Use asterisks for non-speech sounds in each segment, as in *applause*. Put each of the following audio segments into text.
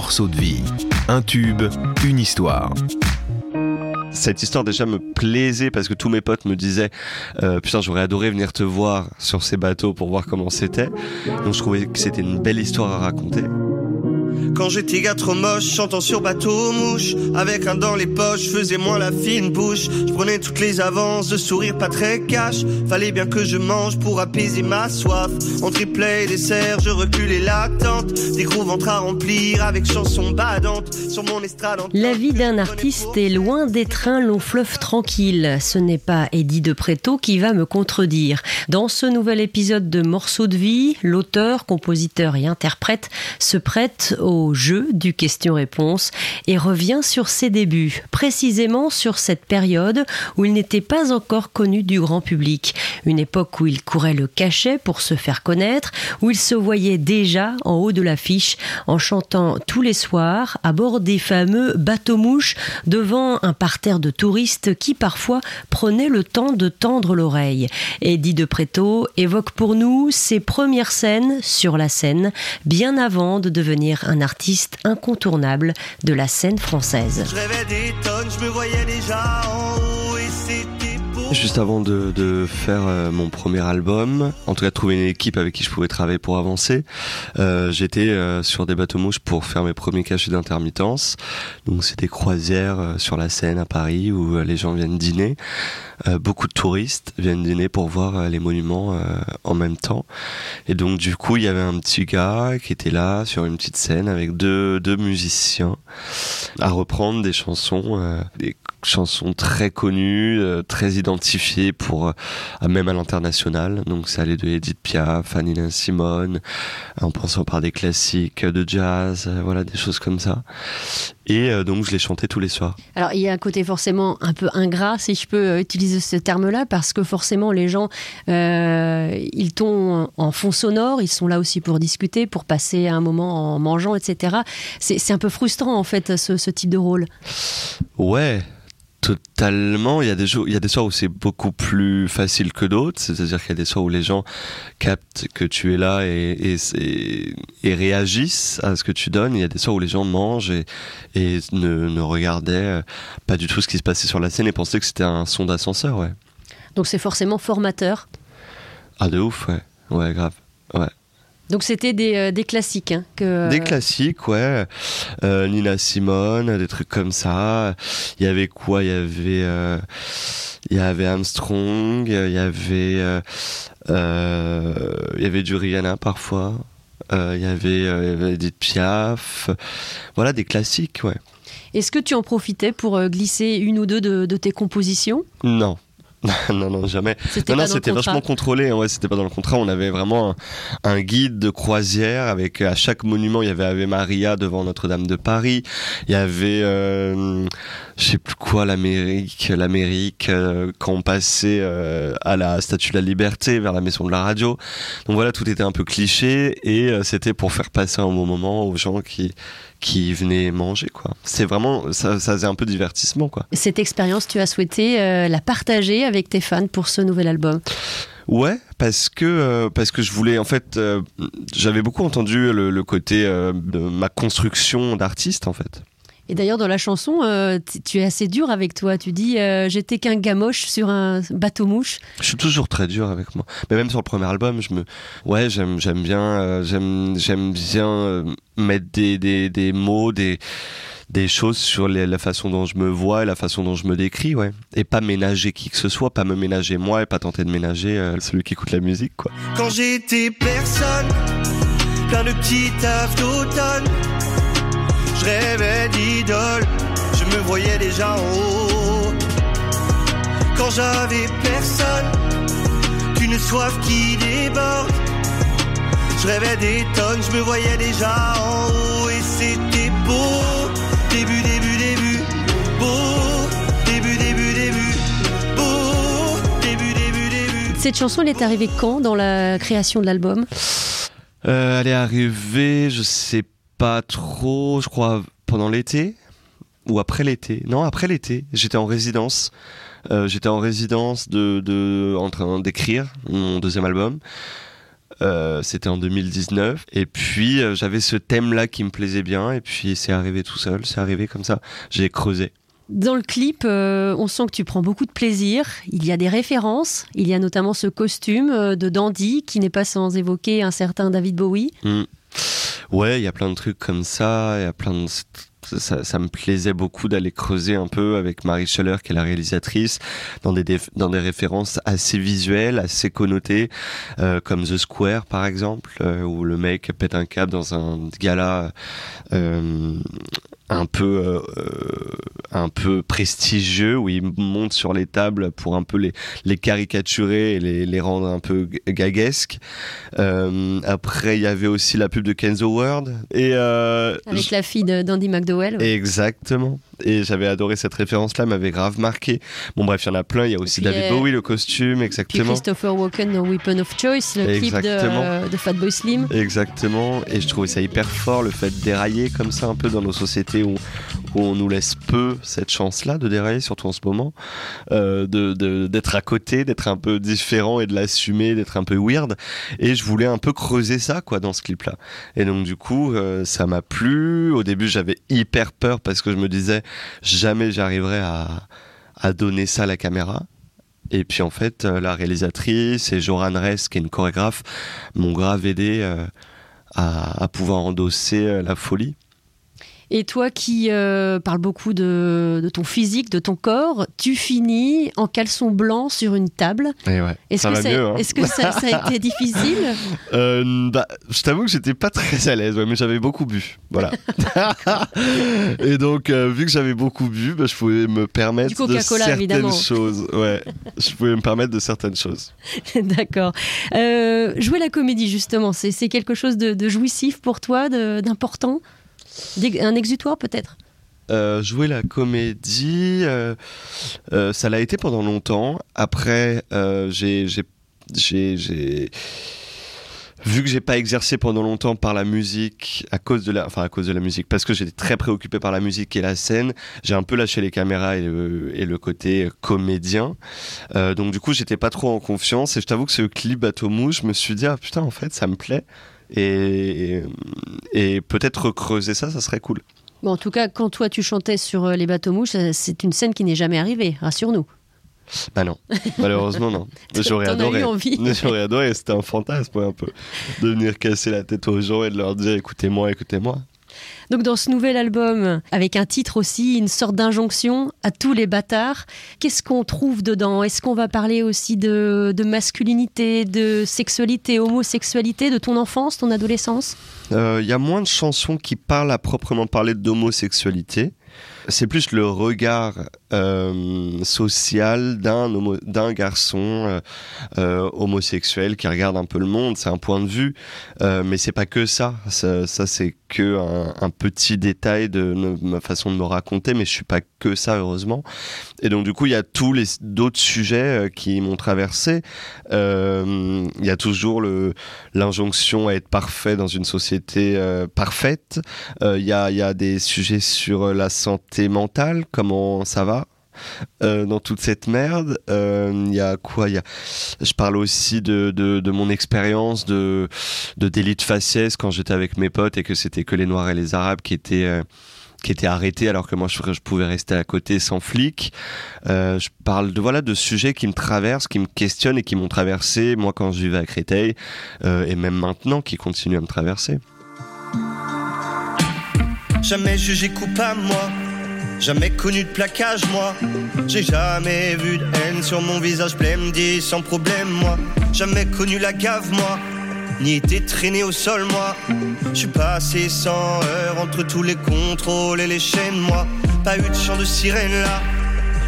morceau de vie. Un tube, une histoire. Cette histoire déjà me plaisait parce que tous mes potes me disaient euh, putain j'aurais adoré venir te voir sur ces bateaux pour voir comment c'était. Donc je trouvais que c'était une belle histoire à raconter quand j'étais gars trop moche, chantant sur bateau mouche Avec un dans les poches, faisais moins la fine bouche. Je prenais toutes les avances, de sourire pas très cash. Fallait bien que je mange pour apaiser ma soif. En triplet et dessert, je reculais l'attente. Des gros ventres à remplir avec chansons badantes. Sur mon estrade La vie d'un artiste est loin d'être un long fleuve tranquille. Ce n'est pas Eddie de Préto qui va me contredire. Dans ce nouvel épisode de Morceaux de vie, l'auteur, compositeur et interprète se prête au jeu du question-réponse et revient sur ses débuts, précisément sur cette période où il n'était pas encore connu du grand public, une époque où il courait le cachet pour se faire connaître, où il se voyait déjà en haut de l'affiche en chantant tous les soirs à bord des fameux bateaux-mouches devant un parterre de touristes qui parfois prenaient le temps de tendre l'oreille. Eddie de Préto évoque pour nous ses premières scènes sur la scène, bien avant de devenir un artiste incontournable de la scène française. Juste avant de, de faire euh, mon premier album, en tout cas trouver une équipe avec qui je pouvais travailler pour avancer, euh, j'étais euh, sur des bateaux mouches pour faire mes premiers cachets d'intermittence. Donc c'était croisières euh, sur la Seine à Paris où les gens viennent dîner. beaucoup de touristes viennent dîner pour voir les monuments en même temps. Et donc du coup il y avait un petit gars qui était là sur une petite scène avec deux, deux musiciens à reprendre des chansons, des chansons très connues, très identifiées pour euh, même à l'international. Donc ça allait de Edith Piaf, Nina Simone, en pensant par des classiques de jazz, euh, voilà des choses comme ça. Et euh, donc je les chantais tous les soirs. Alors il y a un côté forcément un peu ingrat, si je peux utiliser ce terme-là, parce que forcément les gens, ils tombent en fond sonore, ils sont là aussi pour discuter, pour passer un moment en mangeant, etc. C'est un peu frustrant en fait ce, ce type de rôle. Ouais, totalement. Il y a des jours, il y a des soirs où c'est beaucoup plus facile que d'autres. C'est-à-dire qu'il y a des soirs où les gens captent que tu es là et, et, et, réagissent à ce que tu donnes. Il y a des soirs où les gens mangent et, et ne, ne, regardaient pas du tout ce qui se passait sur la scène et pensaient que c'était un son d'ascenseur, ouais. Donc c'est forcément formateur. Ah de ouf, ouais. Ouais, grave. Ouais. Donc c'était des, euh, des, classiques. Hein, que... Des classiques, ouais. Euh, Nina Simone, des trucs comme ça. Il y avait quoi? Il y avait, euh, il y avait Armstrong, il y avait, il y avait du Rihanna parfois. il y avait, Edith Piaf. Voilà des classiques, ouais. Est-ce que tu en profitais pour glisser une ou deux de, de tes compositions? Non. *laughs* non, non, jamais. Non, non, c'était vachement contrôlé. Hein, ouais, c'était pas dans le contrat. On avait vraiment un, guide de croisière avec à chaque monument, il y avait Ave Maria devant Notre-Dame de Paris. Il y avait, euh, je sais plus quoi, l'Amérique, l'Amérique euh, quand on passait euh, à la Statue de la Liberté vers la Maison de la Radio. Donc voilà, tout était un peu cliché et euh, c'était pour faire passer un bon moment aux gens qui qui venaient manger quoi. C'est vraiment ça, ça faisait un peu divertissement quoi. Cette expérience, tu as souhaité euh, la partager avec tes fans pour ce nouvel album? Ouais, parce que euh, parce que je voulais en fait euh, j'avais beaucoup entendu le, le côté de ma construction d'artiste en fait. Et d'ailleurs, dans la chanson, euh, tu es assez dur avec toi. Tu dis euh, J'étais qu'un gamoche sur un bateau mouche. Je suis toujours très dur avec moi. Mais même sur le premier album, je me. Ouais, j'aime, j'aime bien, euh, j'aime, j'aime bien mettre des, des, des mots, des des choses sur la façon dont je me vois et la façon dont je me décris, ouais. Et pas ménager qui que ce soit, pas me ménager moi et pas tenter de ménager celui qui écoute la musique, quoi. Quand j'étais personne, plein de petits tafs d'automne je rêvais d'idole, je me voyais déjà en haut. Quand j'avais personne, qu'une soif qui déborde. Je rêvais des tonnes, je me voyais déjà en haut et c'était beau. Début, début, début, beau. Début, début, début, beau. Début, début, début. Cette chanson, elle est arrivée quand dans la création de l'album? Euh, Elle est arrivée, je sais pas pas trop, je crois, pendant l'été ou après l'été. Non, après l'été. J'étais en résidence. Euh, j'étais en résidence de, de en train d'écrire mon deuxième album. Euh, C'était en 2019. Et puis euh, j'avais ce thème-là qui me plaisait bien. Et puis c'est arrivé tout seul, c'est arrivé comme ça. J'ai creusé. Dans le clip, euh, on sent que tu prends beaucoup de plaisir. Il y a des références. Il y a notamment ce costume de dandy qui n'est pas sans évoquer un certain David Bowie. Mm. Ouais, il y a plein de trucs comme ça. Il y a plein de ça, ça, me plaisait beaucoup d'aller creuser un peu avec Marie Scheller, qui est la réalisatrice, dans des, dans des références assez visuelles, assez connotées, euh, comme The Square par exemple, euh, où le mec pète un câble dans un gala euh, un peu euh, un peu prestigieux où il monte sur les tables pour un peu les, les caricaturer et les, les rendre un peu gaguesques. Euh, après, il y avait aussi la pub de Kenzo World et euh, avec la fille d'Andy McDowell. Ouais. Exactement et j'avais adoré cette référence-là, m'avait grave marqué. Bon, bref, il y en a plein. Il y a aussi David euh, Bowie, le costume, exactement. Puis Christopher Walken dans Weapon of Choice, le exactement. clip de, de, Fatboy Slim. Exactement. Et je trouvais ça hyper fort, le fait de dérailler comme ça un peu dans nos sociétés où, où on nous laisse peu cette chance-là de dérailler, surtout en ce moment, euh, d'être de, de, à côté, d'être un peu différent et de l'assumer, d'être un peu weird. Et je voulais un peu creuser ça, quoi, dans ce clip-là. Et donc, du coup, euh, ça m'a plu. Au début, j'avais hyper peur parce que je me disais, jamais j'arriverai à, donner ça à la caméra. Et puis en fait, euh, la réalisatrice et Joran Ress, qui est une chorégraphe, m'ont grave aidé euh, à, à, pouvoir endosser euh, la folie. Et toi qui euh, parles beaucoup de, de, ton physique, de ton corps, tu finis en caleçon blanc sur une table. Et ouais, est-ce que, hein. est-ce que ça, ça, a été *laughs* difficile euh, bah, Je t'avoue que j'étais pas très à l'aise, ouais, mais j'avais beaucoup bu. Voilà. *laughs* et donc, euh, vu que j'avais beaucoup bu, bah, je pouvais me permettre de certaines évidemment. choses. Ouais, je pouvais me permettre de certaines choses. *laughs* D'accord. Jouer la comédie, justement, c'est quelque chose de, de jouissif pour toi, d'important? Un exutoire peut-être? Euh, jouer la comédie, euh, euh, ça l'a été pendant longtemps. Après, j'ai vu que j'ai pas exercé pendant longtemps par la musique à cause de la enfin à cause de la musique parce que j'étais très préoccupé par la musique et la scène j'ai un peu lâché les caméras et le, côté comédien. Donc du coup j'étais pas trop en confiance et je t'avoue que ce clip bateau mouche je me suis dit ah putain en fait ça me plaît et, et peut-être recreuser ça, ça serait cool. Bon, en tout cas, quand toi tu chantais sur les bateaux mouches, c'est une scène qui n'est jamais arrivée, rassure-nous. Bah non, *laughs* malheureusement non. *laughs* J'aurais adoré. *laughs* J'aurais adoré, c'était un fantasme un peu. De venir casser la tête aux gens et de leur dire écoutez-moi, écoutez-moi. Donc dans ce nouvel album, avec un titre aussi, une sorte d'injonction à tous les bâtards, qu'est-ce qu'on trouve dedans? Est-ce qu'on va parler aussi de, de, masculinité, de sexualité, homosexualité, de ton enfance, ton adolescence? Il euh, y a moins de chansons qui parlent à proprement parler d'homosexualité. C'est plus le regard euh, social d'un d'un garçon euh, euh, homosexuel qui regarde un peu le monde. C'est un point de vue, euh, mais c'est pas que ça. Ça, c'est que un, petit détail de, ma façon de me raconter, mais je suis pas que ça heureusement. Et donc du coup, il y a tous les d'autres sujets qui m'ont traversé. Il y a toujours l'injonction à être parfait dans une société parfaite. Il y a il y a des sujets sur la santé mentale, comment ça va euh, dans toute cette merde. Il euh, y a quoi y a... Je parle aussi de, de, de mon expérience de, de délit de faciès quand j'étais avec mes potes et que c'était que les Noirs et les Arabes qui étaient... Euh, qui étaient arrêtés alors que moi je, je, pouvais rester à côté sans flic. Je parle de voilà de sujets qui me traversent, qui me questionnent et qui m'ont traversé moi quand je vivais à Créteil et même maintenant qui continuent à me traverser. Jamais jugé coupable moi Jamais connu de plaquage, moi. J'ai jamais vu de haine sur mon visage blême, dit sans problème, moi. Jamais connu la gave, moi. Ni été traîné au sol, moi. Je suis passé sans heure entre tous les contrôles et les chaînes, moi. Pas eu de chant de sirène là.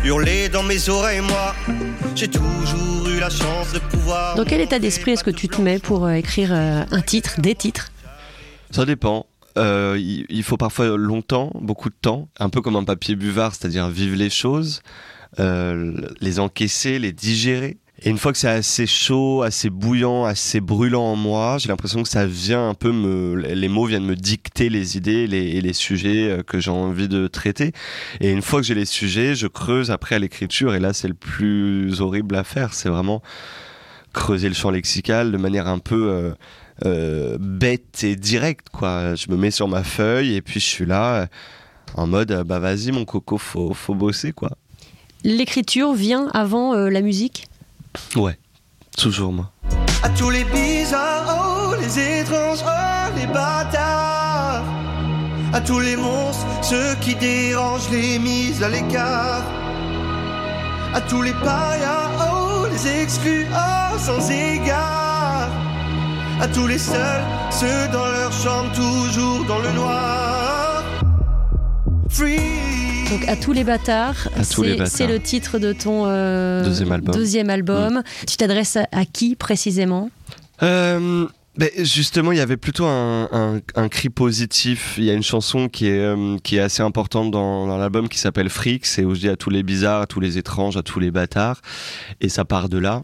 Hurler dans mes oreilles, moi. J'ai toujours eu la chance de pouvoir. Dans quel état d'esprit est-ce que tu te mets pour euh, écrire euh, un titre, des titres? Ça dépend. Euh, il, faut parfois longtemps, beaucoup de temps, un peu comme un papier buvard, c'est-à-dire vivre les choses, euh, les encaisser, les digérer. Et une fois que c'est assez chaud, assez bouillant, assez brûlant en moi, j'ai l'impression que ça vient un peu me, les mots viennent me dicter les idées les, et les sujets euh, que j'ai envie de traiter. Et une fois que j'ai les sujets, je creuse après à l'écriture. Et là, c'est le plus horrible à faire. C'est vraiment creuser le champ lexical de manière un peu euh, bête et directe, quoi. Je me mets sur ma feuille et puis je suis là euh, en mode, euh, bah vas-y mon coco, faut, faut bosser, quoi. L'écriture vient avant euh, la musique? Ouais, toujours moi. À tous les bizarres, oh, les étranges, oh, les bâtards. À tous les monstres, ceux qui dérangent les mises à l'écart. À tous les parias, oh, les exclus, oh, sans égard. À tous les seuls, ceux dans leur chambre, toujours dans le noir. Free. Donc à tous les bâtards, c'est le titre de ton euh, Deuxième album. Mm. deuxième album. Tu t'adresses à, à qui précisément? Euh, ben, justement, il y avait plutôt un, un- un cri positif. Il y a une chanson qui est, euh, qui est assez importante dans, dans l'album qui s'appelle Freaks et où je dis à tous les bizarres, à tous les étranges, à tous les bâtards. Et ça part de là.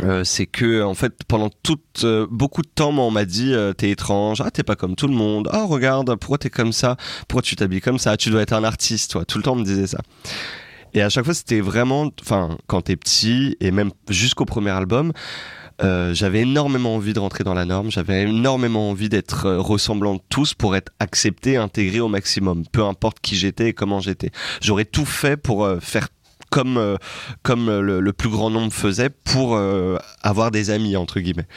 Euh, c'est que en fait pendant toute euh, beaucoup de temps on m'a dit euh, t'es étrange ah t'es pas comme tout le monde ah regarde pourquoi t'es comme ça pourquoi tu t'habilles comme ça tu dois être un artiste toi tout le temps on me disait ça et à chaque fois c'était vraiment enfin quand t'es petit et même jusqu'au premier album j'avais énormément envie de rentrer dans la norme, j'avais énormément envie d'être ressemblant de tous pour être accepté, intégré au maximum, peu importe qui j'étais et comment j'étais. J'aurais tout fait pour faire comme euh, comme le, le plus grand nombre faisait pour euh, avoir des amis entre guillemets.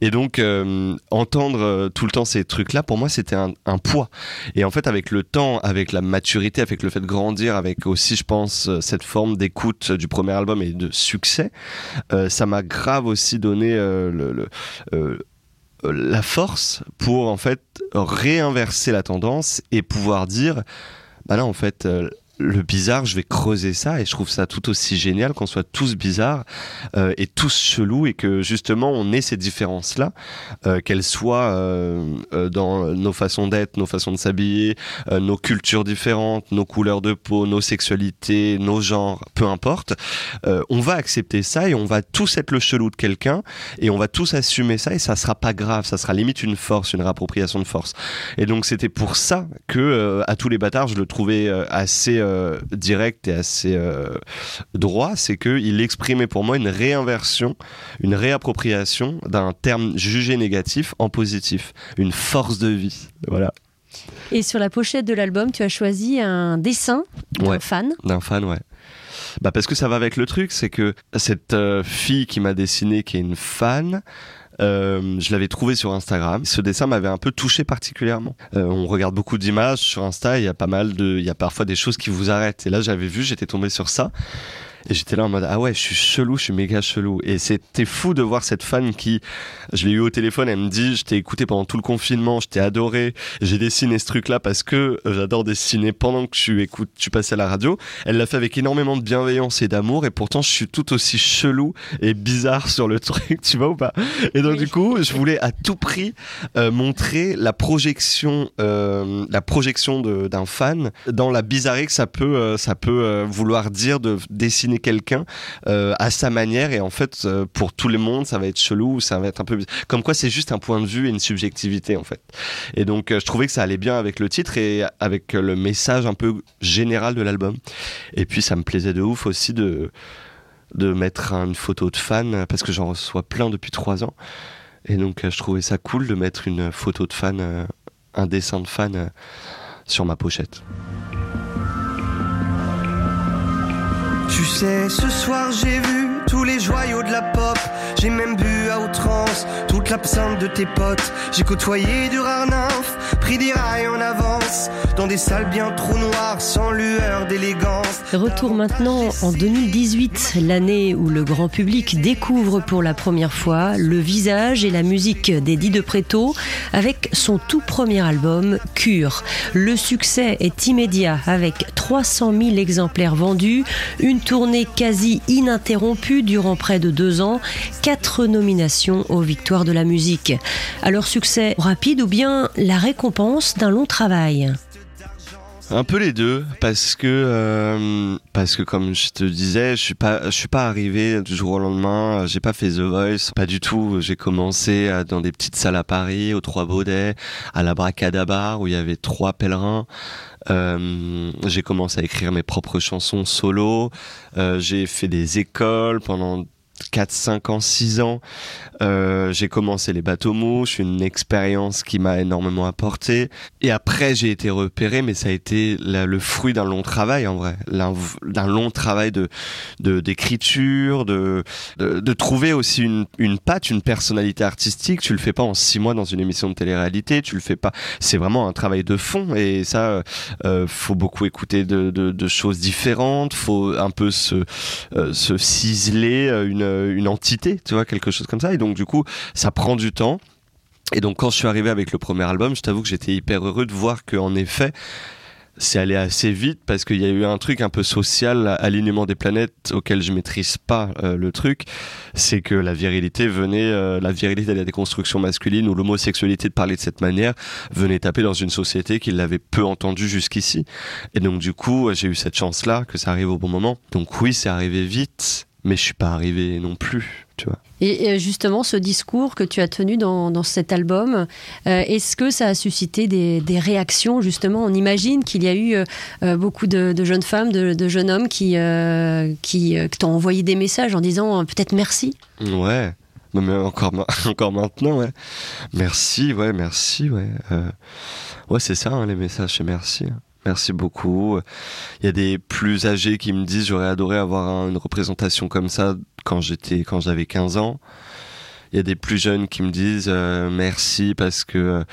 Et donc euh, entendre euh, tout le temps ces trucs là pour moi c'était un, poids. Et en fait avec le temps, avec la maturité, avec le fait de grandir, avec aussi je pense euh, cette forme d'écoute du premier album et de succès, euh, ça m'a grave aussi donné euh, euh, euh, la force pour en fait réinverser la tendance et pouvoir dire bah là en fait euh, le bizarre, je vais creuser ça et je trouve ça tout aussi génial qu'on soit tous bizarres euh, et tous chelous et que justement on ait ces différences-là, euh, qu'elles soient euh, euh, dans nos façons d'être, nos façons de s'habiller, euh, nos cultures différentes, nos couleurs de peau, nos sexualités, nos genres, peu importe. Euh, on va accepter ça et on va tous être le chelou de quelqu'un et on va tous assumer ça et ça sera pas grave, ça sera limite une force, une réappropriation de force. Et donc c'était pour ça que à tous les bâtards, je le trouvais assez euh, direct et assez euh, droit, c'est que il exprimait pour moi une réinversion, une réappropriation d'un terme jugé négatif en positif, une force de vie. Voilà, Et sur la pochette de l'album, tu as choisi un dessin d'un Ouais. fan. d'un fan, ouais. Bah parce que ça va avec le truc, c'est que cette euh, fille qui m'a dessiné, qui est une fan, je l'avais trouvé sur Instagram. Ce dessin m'avait un peu touché particulièrement. Euh, on regarde beaucoup d'images sur Insta, il y a pas mal de, il y a parfois des choses qui vous arrêtent. Et là, j'avais vu, j'étais tombé sur ça. Et j'étais là en mode ah ouais je suis chelou je suis méga chelou. Et c'était fou de voir cette fan qui je l'ai eu au téléphone elle me dit je t'ai écouté pendant tout le confinement je t'ai adoré j'ai dessiné ce truc là parce que j'adore dessiner pendant que tu écoutes tu passais à la radio. Elle l'a fait avec énormément de bienveillance et d'amour et pourtant je suis tout aussi chelou et bizarre sur le *laughs* truc tu vois ou pas? Et donc Oui. du coup je voulais à tout prix euh, montrer la projection euh, la projection d'un fan dans la bizarrerie que ça peut euh, ça peut euh, vouloir dire de dessiner quelqu'un euh, à sa manière. Et en fait euh, pour tout le monde ça va être chelou ça va être un peu comme quoi c'est juste un point de vue et une subjectivité en fait. Et donc euh, je trouvais que ça allait bien avec le titre et avec le message un peu général de l'album. Et puis ça me plaisait de ouf aussi de de mettre une photo de fan parce que j'en reçois plein depuis trois ans. Et donc je trouvais ça cool de mettre une photo de fan un dessin de fan sur ma pochette Tu sais, ce soir j'ai vu tous les joyaux de la pop. J'ai même bu à outrance toute l'absinthe de tes potes. J'ai côtoyé du rare nymphe, pris des rails en avance. Dans des salles bien trop noires, sans lueur d'élégance. Retour maintenant en 2018, l'année où le grand public découvre pour la première fois le visage et la musique d'Eddie de Préto avec son tout premier album Cure. Le succès est immédiat avec 300 000 exemplaires vendus, tournée quasi ininterrompue durant près de deux ans, quatre nominations aux victoires de la musique. Alors succès rapide ou bien la récompense d'un long travail? Un peu les deux, parce que euh, parce que comme je te disais, je suis pas je suis pas arrivé du jour au lendemain. J'ai pas fait The Voice, pas du tout. J'ai commencé à- dans des petites salles à Paris, aux Trois Baudets, à la Bracadabar où il y avait trois pèlerins. Euh, j'ai commencé à écrire mes propres chansons solo. Euh, j'ai fait des écoles pendant 4, 5 ans, 6 ans, euh, j'ai commencé les bateaux mouches, une expérience qui m'a énormément apporté. Et après, j'ai été repéré, mais ça a été le fruit d'un long travail en vrai, d'un long travail de d'écriture, de, de, trouver aussi une, une patte, une personnalité artistique. Tu le fais pas en 6 mois dans une émission de télé-réalité, tu le fais pas. C'est vraiment un travail de fond et ça, euh, faut beaucoup écouter de, de, de, choses différentes, faut un peu se, euh, se ciseler euh, une, entité, tu vois, quelque chose comme ça. Et donc du coup, ça prend du temps. Et donc quand je suis arrivé avec le premier album, je t'avoue que j'étais hyper heureux de voir qu'en effet, c'est allé assez vite parce qu'il y a eu un truc un peu social, alignement des planètes auquel je maîtrise pas euh, le truc, c'est que la virilité venait, euh, la virilité de la déconstruction masculine ou l'homosexualité de parler de cette manière venait taper dans une société qui l'avait peu entendu jusqu'ici. Et donc du coup, j'ai eu cette chance-là que ça arrive au bon moment. Donc oui, c'est arrivé vite, mais je suis pas arrivé non plus, tu vois. Et justement, ce discours que tu as tenu dans, dans cet album, euh, est-ce que ça a suscité des, des réactions Justement, on imagine qu'il y a eu euh, beaucoup de, de, jeunes femmes, de, de jeunes hommes qui, euh, qui, t'ont envoyé des messages en disant peut-être merci. Ouais. Mais encore, *laughs* encore maintenant, ouais. Merci, ouais, merci, ouais. ouais, c'est ça, hein, les messages, c'est merci. Merci beaucoup. Il y a des plus âgés qui me disent j'aurais adoré avoir une représentation comme ça quand j'étais quand j'avais 15 ans. Il y a des plus jeunes qui me disent euh, merci parce que euh,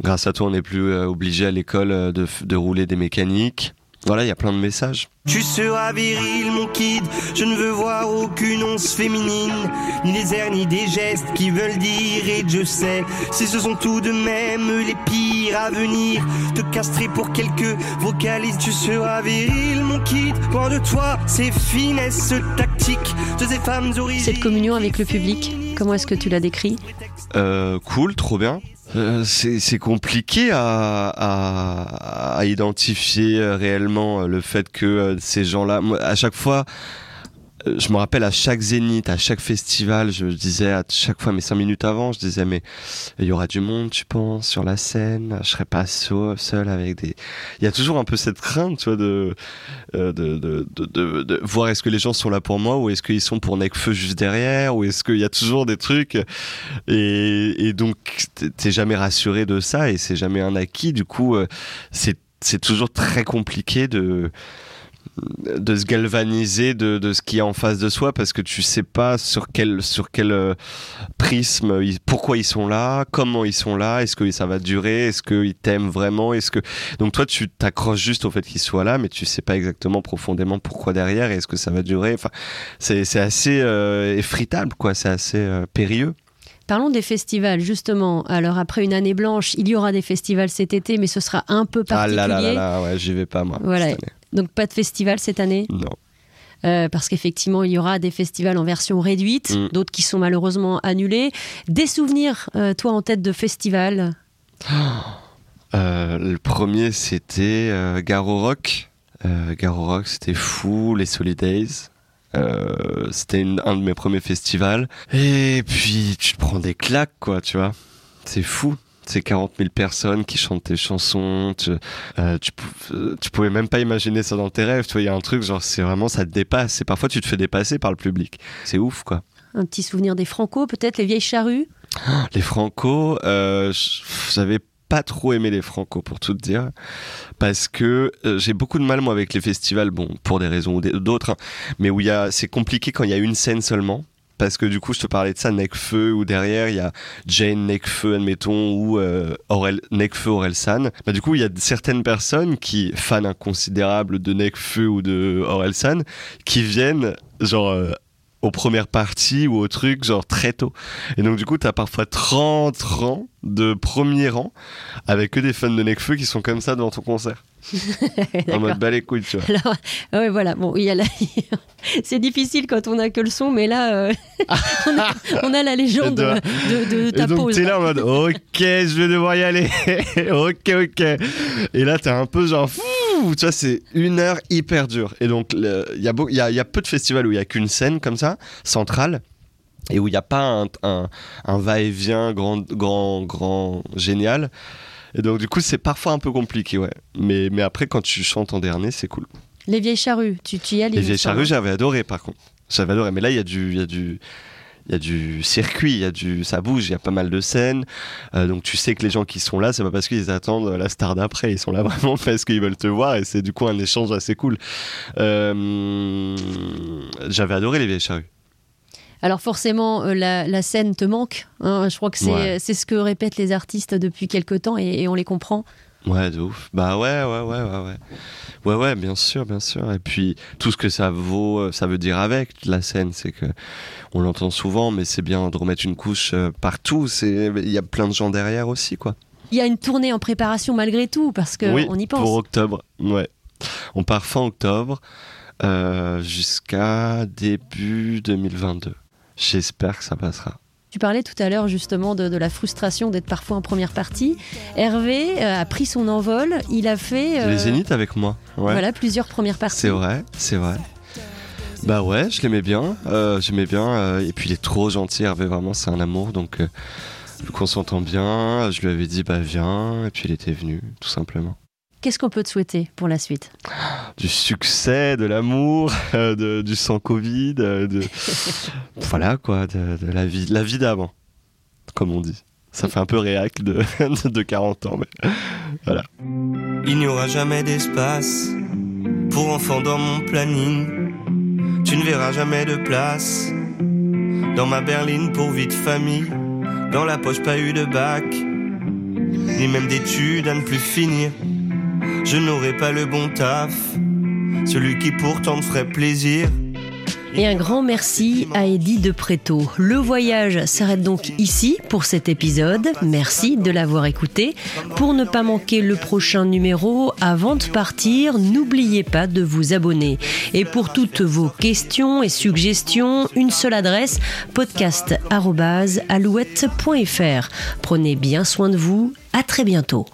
grâce à toi on n'est plus euh, obligé à l'école de, de rouler des mécaniques. Voilà, il y a plein de messages. Tu seras viril, mon kid. Je ne veux voir aucune once féminine, ni les airs, ni des gestes qui veulent dire. Et je sais, si ce sont tout de même les pires à venir, te castrer pour quelques vocalises. Tu seras viril, mon kid. Loin de toi, ces finesses tactiques de ces femmes origines. Cette communion avec le public, comment est-ce que tu l'as décrit? Euh, Cool, trop bien. Euh, c'est compliqué à, à, à, identifier euh, réellement le fait que euh, ces gens-là, à chaque fois, euh, je me rappelle à chaque zénith, à chaque festival, je disais à chaque fois, mais cinq minutes avant, je disais, mais il y aura du monde, tu penses, sur la scène, je serai pas seul avec des. Il y a toujours un peu cette crainte, tu vois, de, euh, de, de, de, de, voir est-ce que les gens sont là pour moi ou est-ce qu'ils sont pour Necfeu juste derrière ou est-ce qu'il y a toujours des trucs. Et, et donc, t'es jamais rassuré de ça et c'est jamais un acquis. Du coup, euh, c'est c'est toujours très compliqué de de se galvaniser de, de, ce qui est en face de soi parce que tu sais pas sur quel sur quel euh, prisme pourquoi ils sont là comment ils sont là est-ce que ça va durer est-ce qu'ils t'aiment vraiment est-ce que donc toi tu t'accroches juste au fait qu'ils soient là mais tu sais pas exactement profondément pourquoi derrière est-ce que ça va durer. Enfin c'est c'est assez euh, effritable quoi. C'est assez euh, périlleux Parlons des festivals, justement. Alors, après une année blanche, il y aura des festivals cet été, mais ce sera un peu particulier. Ah là là là, là ouais, j'y vais pas, moi. Voilà. Donc pas de festival cette année? Non. Euh, parce qu'effectivement, il y aura des festivals en version réduite, mm. d'autres qui sont malheureusement annulés. Des souvenirs, euh, toi, en tête de festival? *gasps* Euh, Le premier, c'était Garo Rock. Garo Rock, c'était fou, les Solidays. C'était un de mes premiers festivals. Et puis, tu te prends des claques, quoi, tu vois. C'est fou ces 40 000 personnes qui chantent tes chansons. Tu, euh, tu, euh, tu, pouvais même pas imaginer ça dans tes rêves. Tu vois, il y a un truc, genre, c'est vraiment, ça te dépasse. Et parfois, tu te fais dépasser par le public. C'est ouf, quoi. Un petit souvenir des Franco, peut-être, les vieilles charrues? Les Franco, euh, j'avais pas trop aimé les Franco pour tout te dire parce que euh, j'ai beaucoup de mal moi avec les festivals bon pour des raisons ou d'autres hein, mais où il y a c'est compliqué quand il y a une scène seulement parce que du coup je te parlais de ça Necfeu ou derrière il y a Jane Necfeu admettons ou euh, Aurel, Necfeu Orelsan bah, du coup il y a certaines personnes qui fans inconsidérables de Necfeu ou de Orelsan qui viennent genre euh, aux premières parties ou au truc genre très tôt et donc du coup t'as parfois 30 rangs de premier rang avec que des fans de Necfeu qui sont comme ça devant ton concert *laughs* en mode bas les couilles, tu vois. Alors, ouais, voilà. Bon, il y a la... *laughs* c'est difficile quand on a que le son, mais là, euh, *laughs* on, a, on, a, la légende de, de, de ta et donc, pause. T'es là en mode, ok, je vais devoir y aller. ok, ok. Et là, t'es un peu genre, fou, tu vois, c'est une heure hyper dure. Et donc, il y, a y, a, y a peu de festivals où il y a qu'une scène comme ça, centrale et où il n'y a pas un, un, un va-et-vient grand, grand, grand, génial. Et donc, du coup, c'est parfois un peu compliqué, ouais. Mais, mais après, quand tu chantes en dernier, c'est cool. Les vieilles charrues, tu, tu y allais Les vieilles charrues, j'avais adoré, par contre. J'avais adoré. Mais là, il y a du, il y a du, il y a du circuit, il y a du, ça bouge, il y a pas mal de scènes. Euh, donc tu sais que les gens qui sont là, c'est pas parce qu'ils attendent la star d'après, ils sont là *laughs* vraiment parce qu'ils veulent te voir et c'est du coup un échange assez cool. Euh, J'avais adoré les vieilles charrues. Alors forcément, euh, la, la, scène te manque. Hein. Je crois que c'est Ouais. ce que répètent les artistes depuis quelque temps et, et on les comprend. Ouais, de ouf. Bah ouais, ouais, ouais, ouais, ouais. Ouais, ouais, bien sûr, bien sûr. Et puis tout ce que ça vaut, euh, ça veut dire avec la scène, c'est que on l'entend souvent, mais c'est bien de remettre une couche euh, partout. C'est, il y a plein de gens derrière aussi, quoi. Il y a une tournée en préparation malgré tout parce qu'on oui, y pense. pour octobre. Ouais. On part fin octobre euh, jusqu'à début 2022. J'espère que ça passera. Tu parlais tout à l'heure justement de, de la frustration d'être parfois en première partie. Hervé euh, a pris son envol. Il a fait euh, Les Zéniths avec moi. Ouais. voilà plusieurs premières parties. C'est vrai, c'est vrai. Bah ouais, je l'aimais bien. euh, J'aimais bien. euh, et puis il est trop gentil, Hervé, vraiment, c'est un amour. Donc, vu qu'on s'entend bien, je lui avais dit, bah viens. Et puis il était venu, tout simplement. Qu'est-ce qu'on peut te souhaiter pour la suite? Du succès, de l'amour, *laughs* euh, de- du sans Covid, euh, de. *laughs* voilà quoi, de, de la vie, la vie d'avant, comme on dit. Ça fait un peu réac de, *laughs* de 40 ans, mais voilà. Il n'y aura jamais d'espace pour enfants dans mon planning. Tu ne verras jamais de place dans ma berline pour vie de famille. Dans la poche, pas eu de bac, ni même d'études à ne plus finir. Je n'aurai pas le bon taf, celui qui pourtant me ferait plaisir. Et un grand merci à Eddie de Préto. Le voyage s'arrête donc ici pour cet épisode. Merci de l'avoir écouté. Pour ne pas manquer le prochain numéro, avant de partir, n'oubliez pas de vous abonner. Et pour toutes vos questions et suggestions, une seule adresse podcast@alouette.fr. Prenez bien soin de vous. À très bientôt.